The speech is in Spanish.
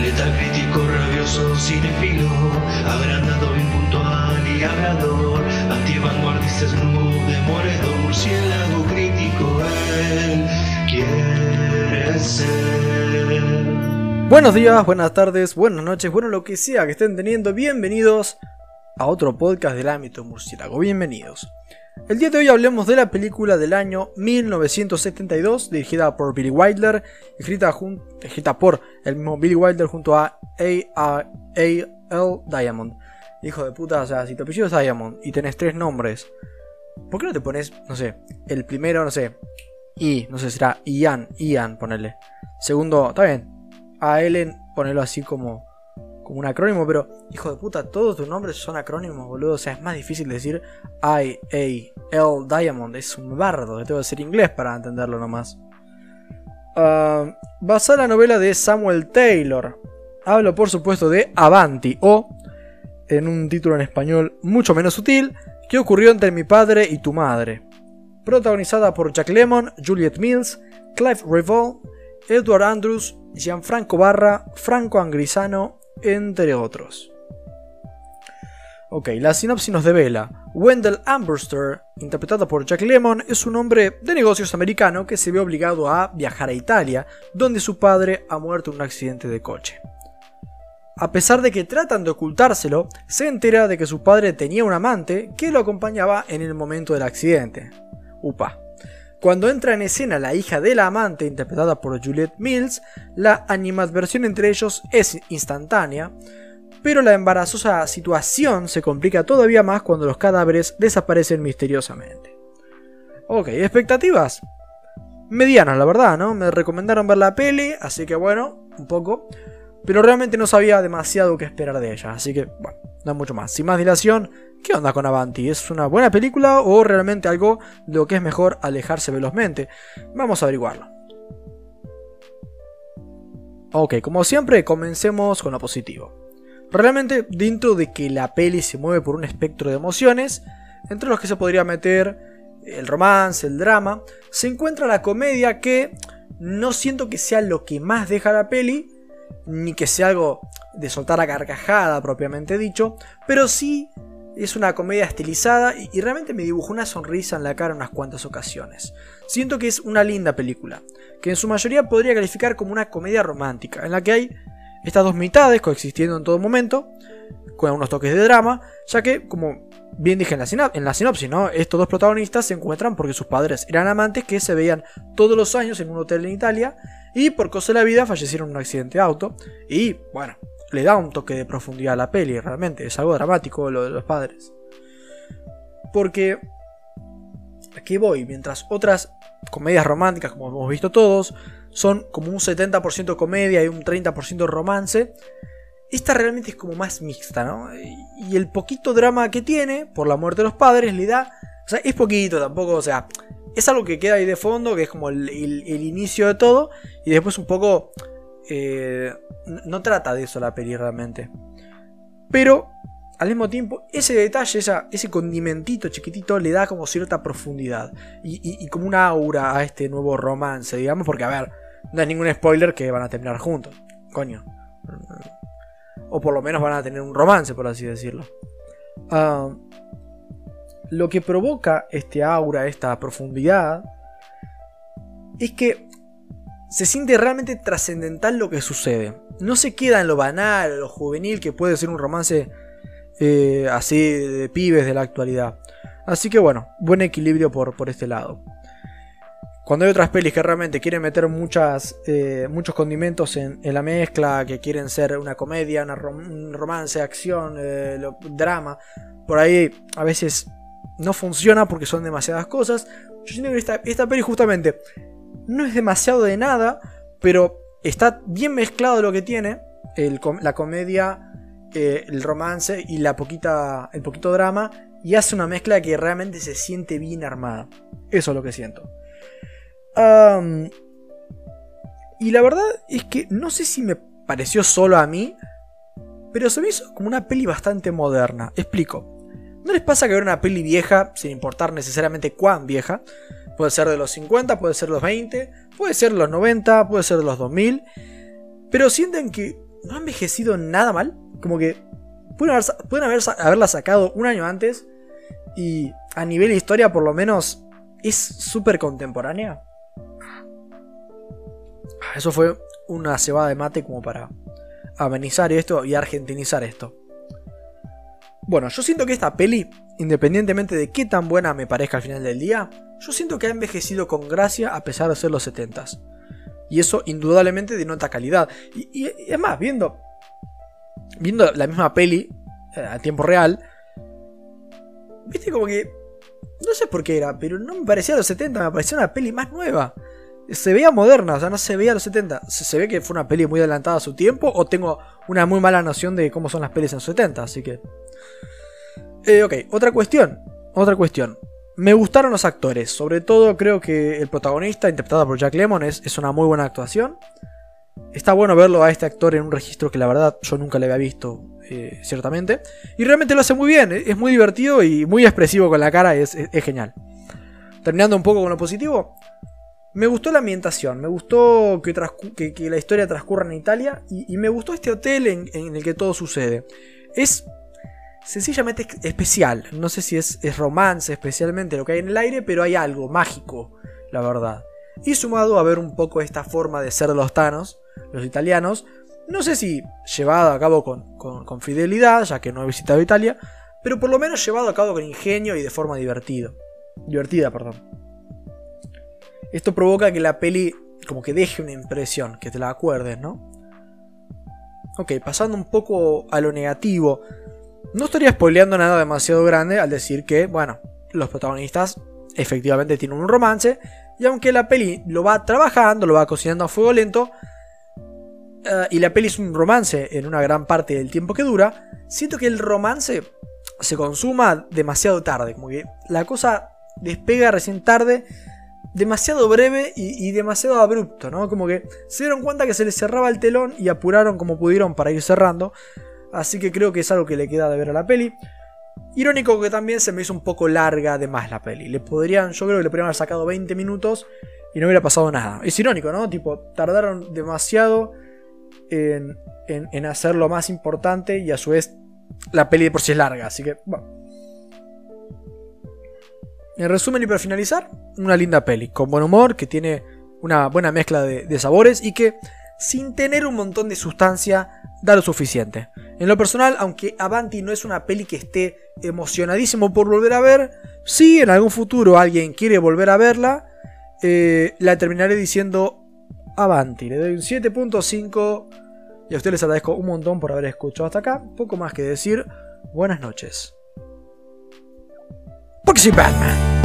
Letal crítico, rabioso, cinefilo, agrandado, impuntual y hablador, antivanguardista, snoop, demoledor, murciélago crítico, él quiere ser. Buenos días, buenas tardes, buenas noches, bueno lo que sea que estén teniendo, bienvenidos a otro podcast del ámbito murciélago, bienvenidos. El día de hoy hablemos de la película del año 1972, dirigida por Billy Wilder, escrita, escrita por el mismo Billy Wilder junto a A. L. Diamond. Hijo de puta, o sea, si tu apellido es Diamond y tenés tres nombres, ¿por qué no te pones, no sé, el primero, no sé, I, no sé, será Ian, Ian, ponele. Segundo, está bien, a Ellen, ponerlo así como, como un acrónimo, pero hijo de puta, todos tus nombres son acrónimos, boludo. O sea, es más difícil decir I, A, L, Diamond. Es un bardo, tengo que ser inglés para entenderlo nomás. Ah, basada en la novela de Samuel Taylor. Hablo, por supuesto, de Avanti, o, en un título en español mucho menos sutil, ¿Qué ocurrió entre mi padre y tu madre? Protagonizada por Jack Lemmon, Juliette Mills, Clive Revolt, Edward Andrews, Gianfranco Barra, Franco Angrisano, entre otros. Ok, la sinopsis nos devela. Wendell Amberster, interpretado por Jack Lemmon, es un hombre de negocios americano que se ve obligado a viajar a Italia, donde su padre ha muerto en un accidente de coche. A pesar de que tratan de ocultárselo, se entera de que su padre tenía un amante que lo acompañaba en el momento del accidente. Upa. Cuando entra en escena la hija de la amante, interpretada por Juliette Mills, la animadversión entre ellos es instantánea, pero la embarazosa situación se complica todavía más cuando los cadáveres desaparecen misteriosamente. Ok, expectativas. Medianas, la verdad, ¿no? Me recomendaron ver la peli, así que bueno, un poco. Pero realmente no sabía demasiado qué esperar de ella, así que bueno, no mucho más. Sin más dilación, ¿qué onda con Avanti? ¿Es una buena película o realmente algo de lo que es mejor alejarse velozmente? Vamos a averiguarlo. Ok, como siempre, comencemos con lo positivo. Realmente, dentro de que la peli se mueve por un espectro de emociones, entre los que se podría meter el romance, el drama, se encuentra la comedia que no siento que sea lo que más deja la peli, ni que sea algo de soltar a carcajada propiamente dicho, pero sí es una comedia estilizada y, realmente me dibujó una sonrisa en la cara unas cuantas ocasiones. Siento que es una linda película, que en su mayoría podría calificar como una comedia romántica, en la que hay estas dos mitades coexistiendo en todo momento, con algunos toques de drama, ya que, como bien dije en la, en la sinopsis, ¿no? estos dos protagonistas se encuentran porque sus padres eran amantes que se veían todos los años en un hotel en Italia y por cosa de la vida fallecieron en un accidente de auto. Y bueno, le da un toque de profundidad a la peli, realmente, es algo dramático lo de los padres. Porque, aquí voy, mientras otras comedias románticas, como hemos visto todos, son como un 70% comedia y un 30% romance. Esta realmente es como más mixta, ¿no? Y el poquito drama que tiene por la muerte de los padres le da. O sea, es poquito tampoco, o sea, es algo que queda ahí de fondo, que es como el, el- el inicio de todo. Y después un poco. Eh, no trata de eso la peli realmente. Pero al mismo tiempo, ese detalle, esa- ese condimentito chiquitito le da como cierta profundidad. Y como una aura a este nuevo romance, digamos, porque a ver, no es ningún spoiler que van a terminar juntos. Coño. O por lo menos van a tener un romance, por así decirlo. Ah, lo que provoca este aura, esta profundidad, es que se siente realmente trascendental lo que sucede. No se queda en lo banal, lo juvenil que puede ser un romance eh, así de pibes de la actualidad. Así que bueno, buen equilibrio por, por este lado. Cuando hay otras pelis que realmente quieren meter eh, muchos condimentos en, la mezcla, que quieren ser una comedia, un romance, acción, eh, drama, por ahí a veces no funciona porque son demasiadas cosas. Yo siento que esta, esta peli justamente no es demasiado de nada, pero está bien mezclado lo que tiene, la comedia, eh, el romance y la poquita, el poquito drama, y hace una mezcla que realmente se siente bien armada. Eso es lo que siento. Y la verdad es que no sé si me pareció solo a mí, pero se me hizo como una peli bastante moderna. Explico. ¿No les pasa que ver una peli vieja, sin importar necesariamente cuán vieja? Puede ser de los 50, puede ser de los 20, puede ser de los 90, puede ser de los 2000. Pero sienten que no ha envejecido nada mal. Como que pueden, haber, haberla sacado un año antes y a nivel de historia por lo menos es súper contemporánea. Eso fue una cebada de mate como para amenizar esto y argentinizar esto. Bueno, yo siento que esta peli, independientemente de qué tan buena me parezca al final del día, yo siento que ha envejecido con gracia a pesar de ser los 70s. Y eso indudablemente denota calidad. Y, es más, viendo, viendo la misma peli eh, a tiempo real, viste como que... No sé por qué era, pero no me parecía a los 70, me parecía una peli más nueva. Se veía moderna, o sea, no se veía a los 70. Se, ve que fue una peli muy adelantada a su tiempo o tengo una muy mala noción de cómo son las pelis en los 70, así que... Eh, ok, otra cuestión. Otra cuestión. Me gustaron los actores, sobre todo creo que el protagonista, interpretado por Jack Lemmon, es, una muy buena actuación. Está bueno verlo a este actor en un registro que la verdad yo nunca le había visto, eh, ciertamente. Y realmente lo hace muy bien, es muy divertido y muy expresivo con la cara, es, genial. Terminando un poco con lo positivo, me gustó la ambientación, me gustó que, la historia transcurra en Italia y, me gustó este hotel en, el que todo sucede. Es sencillamente especial. No sé si es, romance especialmente lo que hay en el aire, pero hay algo mágico, la verdad. Y sumado a ver un poco esta forma de ser los tanos, los italianos, no sé si llevado a cabo con, fidelidad, ya que no he visitado Italia, pero por lo menos llevado a cabo con ingenio y de forma divertido. divertida. Perdón. Esto provoca que la peli como que deje una impresión, que te la acuerdes, ¿no? Ok, pasando un poco a lo negativo, no estaría spoileando nada demasiado grande al decir que, bueno, los protagonistas efectivamente tienen un romance. Y aunque la peli lo va trabajando, lo va cocinando a fuego lento, eh, y la peli es un romance en una gran parte del tiempo que dura, siento que el romance se consuma demasiado tarde. Como que la cosa despega recién tarde, demasiado breve y, y, demasiado abrupto, ¿no? Como que se dieron cuenta que se les cerraba el telón y apuraron como pudieron para ir cerrando. Así que creo que es algo que le queda de ver a la peli. Irónico que también se me hizo un poco larga de más la peli. Le podrían, yo creo que le podrían haber sacado 20 minutos y no hubiera pasado nada. Es irónico, ¿no? Tipo, tardaron demasiado en, en, hacer lo más importante y a su vez la peli de por sí es larga. Así que, bueno. En resumen y para finalizar, una linda peli, con buen humor, que tiene una buena mezcla de sabores y que, sin tener un montón de sustancia, da lo suficiente. En lo personal, aunque Avanti no es una peli que esté emocionadísimo por volver a ver, si en algún futuro alguien quiere volver a verla, eh, la terminaré diciendo Avanti. Le doy un 7.5 y a ustedes les agradezco un montón por haber escuchado hasta acá. Poco más que decir, buenas noches. Porque Batman.